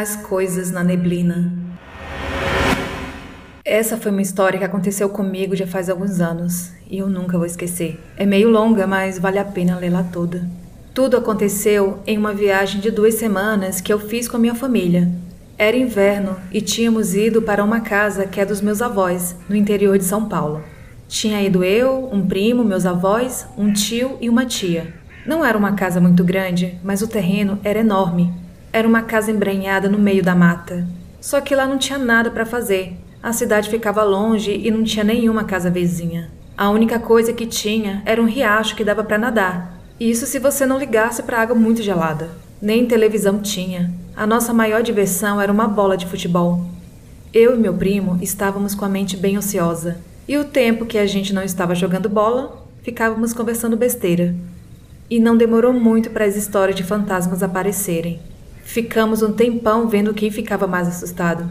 As coisas na neblina. Essa foi uma história que aconteceu comigo já faz alguns anos e eu nunca vou esquecer. É meio longa, mas vale a pena lê-la toda. Tudo aconteceu em uma viagem de duas semanas que eu fiz com a minha família. Era inverno e tínhamos ido para uma casa que é dos meus avós, no interior de São Paulo. Tinha ido eu, um primo, meus avós, um tio e uma tia. Não era uma casa muito grande, mas o terreno era enorme. Era uma casa embrenhada no meio da mata. Só que lá não tinha nada para fazer. A cidade ficava longe e não tinha nenhuma casa vizinha. A única coisa que tinha era um riacho que dava para nadar. Isso se você não ligasse para água muito gelada. Nem televisão tinha. A nossa maior diversão era uma bola de futebol. Eu e meu primo estávamos com a mente bem ociosa. E o tempo que a gente não estava jogando bola, ficávamos conversando besteira. E não demorou muito para as histórias de fantasmas aparecerem. Ficamos um tempão vendo quem ficava mais assustado.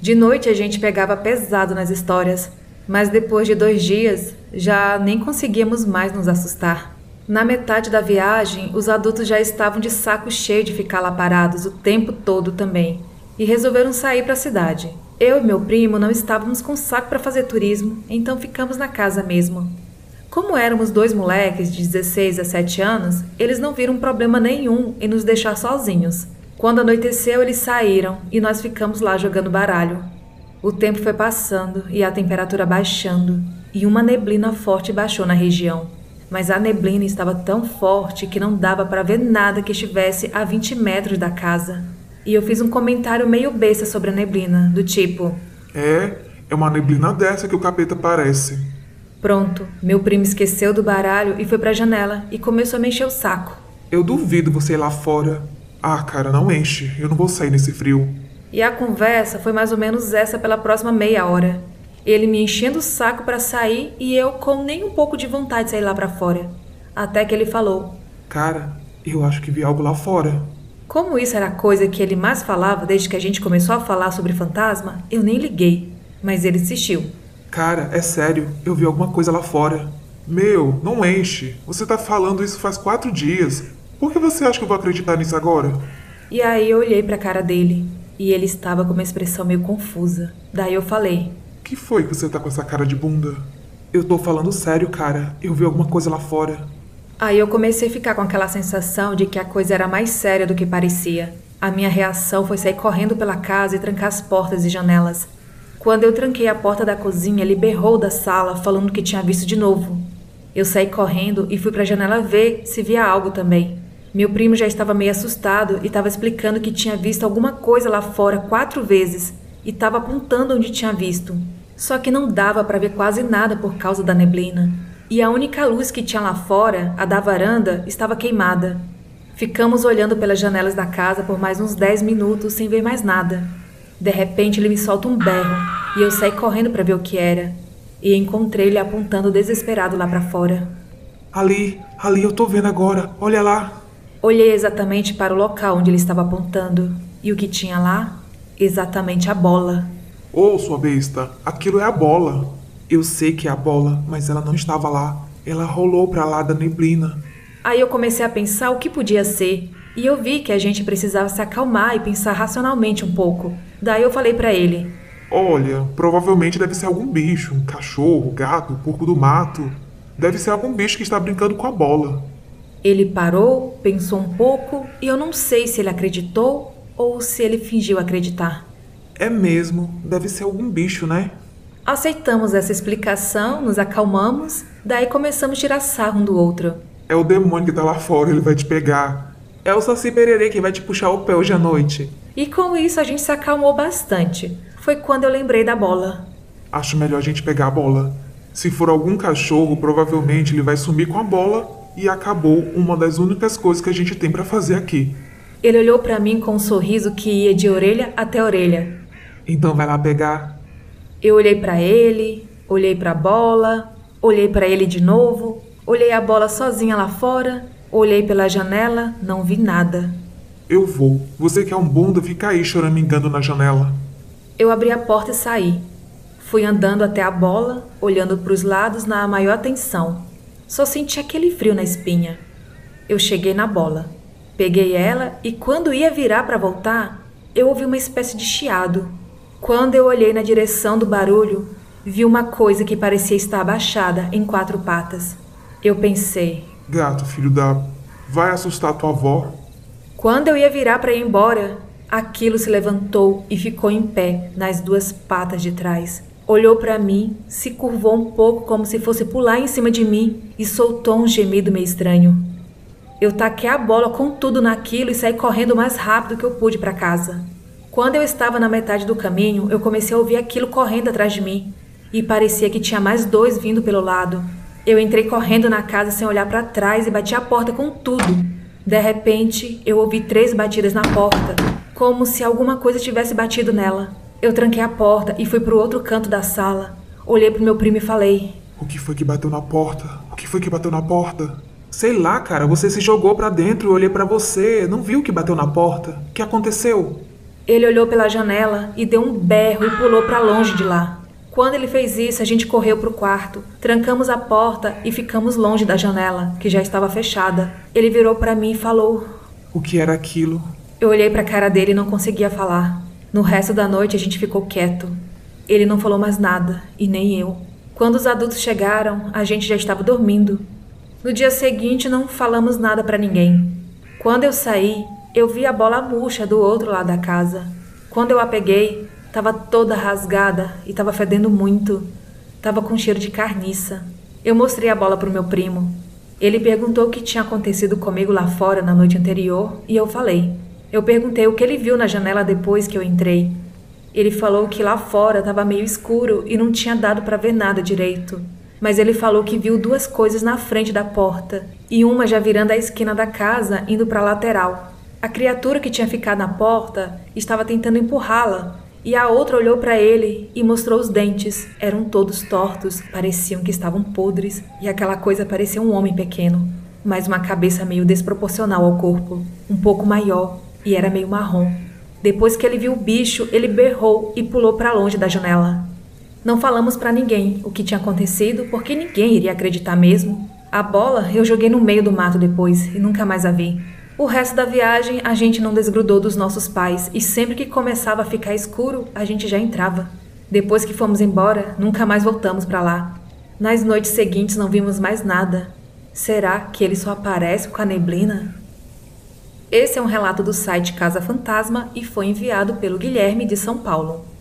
De noite a gente pegava pesado nas histórias, mas depois de dois dias já nem conseguíamos mais nos assustar. Na metade da viagem, os adultos já estavam de saco cheio de ficar lá parados o tempo todo também e resolveram sair para a cidade. Eu e meu primo não estávamos com saco para fazer turismo, então ficamos na casa mesmo. Como éramos dois moleques de 16 a 7 anos, eles não viram problema nenhum em nos deixar sozinhos. Quando anoiteceu, eles saíram e nós ficamos lá jogando baralho. O tempo foi passando e a temperatura baixando, e uma neblina forte baixou na região. Mas a neblina estava tão forte que não dava para ver nada que estivesse a 20 metros da casa. E eu fiz um comentário meio besta sobre a neblina, do tipo: É, é uma neblina dessa que o capeta parece. Pronto, meu primo esqueceu do baralho e foi para a janela e começou a me encher o saco. Eu duvido você ir lá fora. Ah, cara, não enche. Eu não vou sair nesse frio. E a conversa foi mais ou menos essa pela próxima meia hora. Ele me enchendo o saco para sair e eu com nem um pouco de vontade de sair lá para fora. Até que ele falou: Cara, eu acho que vi algo lá fora. Como isso era a coisa que ele mais falava desde que a gente começou a falar sobre fantasma, eu nem liguei. Mas ele insistiu. Cara, é sério, eu vi alguma coisa lá fora. Meu, não enche. Você tá falando isso faz quatro dias. Por que você acha que eu vou acreditar nisso agora? E aí eu olhei pra cara dele e ele estava com uma expressão meio confusa. Daí eu falei: Que foi que você tá com essa cara de bunda? Eu tô falando sério, cara. Eu vi alguma coisa lá fora. Aí eu comecei a ficar com aquela sensação de que a coisa era mais séria do que parecia. A minha reação foi sair correndo pela casa e trancar as portas e janelas. Quando eu tranquei a porta da cozinha, ele berrou da sala, falando que tinha visto de novo. Eu saí correndo e fui para a janela ver se via algo também. Meu primo já estava meio assustado e estava explicando que tinha visto alguma coisa lá fora quatro vezes e estava apontando onde tinha visto. Só que não dava para ver quase nada por causa da neblina. E a única luz que tinha lá fora, a da varanda, estava queimada. Ficamos olhando pelas janelas da casa por mais uns dez minutos sem ver mais nada. De repente ele me solta um berro e eu saí correndo para ver o que era. E encontrei ele apontando desesperado lá para fora. Ali, ali eu tô vendo agora. Olha lá. Olhei exatamente para o local onde ele estava apontando. E o que tinha lá? Exatamente a bola. Ô, oh, sua besta, aquilo é a bola. Eu sei que é a bola, mas ela não estava lá. Ela rolou para lá da neblina. Aí eu comecei a pensar o que podia ser, e eu vi que a gente precisava se acalmar e pensar racionalmente um pouco. Daí eu falei para ele: Olha, provavelmente deve ser algum bicho, um cachorro, gato, porco do mato. Deve ser algum bicho que está brincando com a bola. Ele parou, pensou um pouco e eu não sei se ele acreditou ou se ele fingiu acreditar. É mesmo, deve ser algum bicho, né? Aceitamos essa explicação, nos acalmamos, daí começamos a tirar sarro um do outro. É o demônio que tá lá fora, ele vai te pegar. É o Saci Pererê que vai te puxar o pé hoje à noite. E com isso a gente se acalmou bastante. Foi quando eu lembrei da bola. Acho melhor a gente pegar a bola. Se for algum cachorro, provavelmente ele vai sumir com a bola e acabou uma das únicas coisas que a gente tem para fazer aqui. Ele olhou para mim com um sorriso que ia de orelha até orelha. Então vai lá pegar. Eu olhei para ele, olhei para a bola, olhei para ele de novo, olhei a bola sozinha lá fora Olhei pela janela, não vi nada. Eu vou. Você que é um bunda, fica aí choramingando na janela. Eu abri a porta e saí. Fui andando até a bola, olhando para os lados na maior atenção. Só senti aquele frio na espinha. Eu cheguei na bola. Peguei ela e quando ia virar para voltar, eu ouvi uma espécie de chiado. Quando eu olhei na direção do barulho, vi uma coisa que parecia estar abaixada em quatro patas. Eu pensei: Gato, filho da. Vai assustar tua avó? Quando eu ia virar para ir embora, aquilo se levantou e ficou em pé nas duas patas de trás. Olhou para mim, se curvou um pouco como se fosse pular em cima de mim e soltou um gemido meio estranho. Eu taquei a bola com tudo naquilo e saí correndo o mais rápido que eu pude para casa. Quando eu estava na metade do caminho, eu comecei a ouvir aquilo correndo atrás de mim e parecia que tinha mais dois vindo pelo lado. Eu entrei correndo na casa sem olhar para trás e bati a porta com tudo. De repente, eu ouvi três batidas na porta, como se alguma coisa tivesse batido nela. Eu tranquei a porta e fui para o outro canto da sala. Olhei para o meu primo e falei: O que foi que bateu na porta? O que foi que bateu na porta? Sei lá, cara, você se jogou para dentro, eu olhei para você, não viu o que bateu na porta? O que aconteceu? Ele olhou pela janela e deu um berro e pulou para longe de lá. Quando ele fez isso, a gente correu para o quarto, trancamos a porta e ficamos longe da janela, que já estava fechada. Ele virou para mim e falou: O que era aquilo? Eu olhei para a cara dele e não conseguia falar. No resto da noite a gente ficou quieto. Ele não falou mais nada, e nem eu. Quando os adultos chegaram, a gente já estava dormindo. No dia seguinte não falamos nada para ninguém. Quando eu saí, eu vi a bola murcha do outro lado da casa. Quando eu a peguei, estava toda rasgada e estava fedendo muito. Tava com cheiro de carniça. Eu mostrei a bola para o meu primo. Ele perguntou o que tinha acontecido comigo lá fora na noite anterior e eu falei. Eu perguntei o que ele viu na janela depois que eu entrei. Ele falou que lá fora estava meio escuro e não tinha dado para ver nada direito. Mas ele falou que viu duas coisas na frente da porta e uma já virando a esquina da casa, indo para a lateral. A criatura que tinha ficado na porta estava tentando empurrá-la e a outra olhou para ele e mostrou os dentes. Eram todos tortos, pareciam que estavam podres e aquela coisa parecia um homem pequeno, mas uma cabeça meio desproporcional ao corpo, um pouco maior e era meio marrom. Depois que ele viu o bicho, ele berrou e pulou para longe da janela. Não falamos para ninguém o que tinha acontecido, porque ninguém iria acreditar mesmo. A bola eu joguei no meio do mato depois e nunca mais a vi. O resto da viagem a gente não desgrudou dos nossos pais e sempre que começava a ficar escuro, a gente já entrava. Depois que fomos embora, nunca mais voltamos para lá. Nas noites seguintes não vimos mais nada. Será que ele só aparece com a neblina? Esse é um relato do site Casa Fantasma e foi enviado pelo Guilherme de São Paulo.